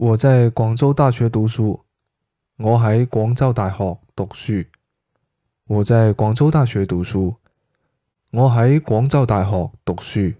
我在广州大学读书我喺广州大学读书。我在广州大学读书我喺广州大学读书。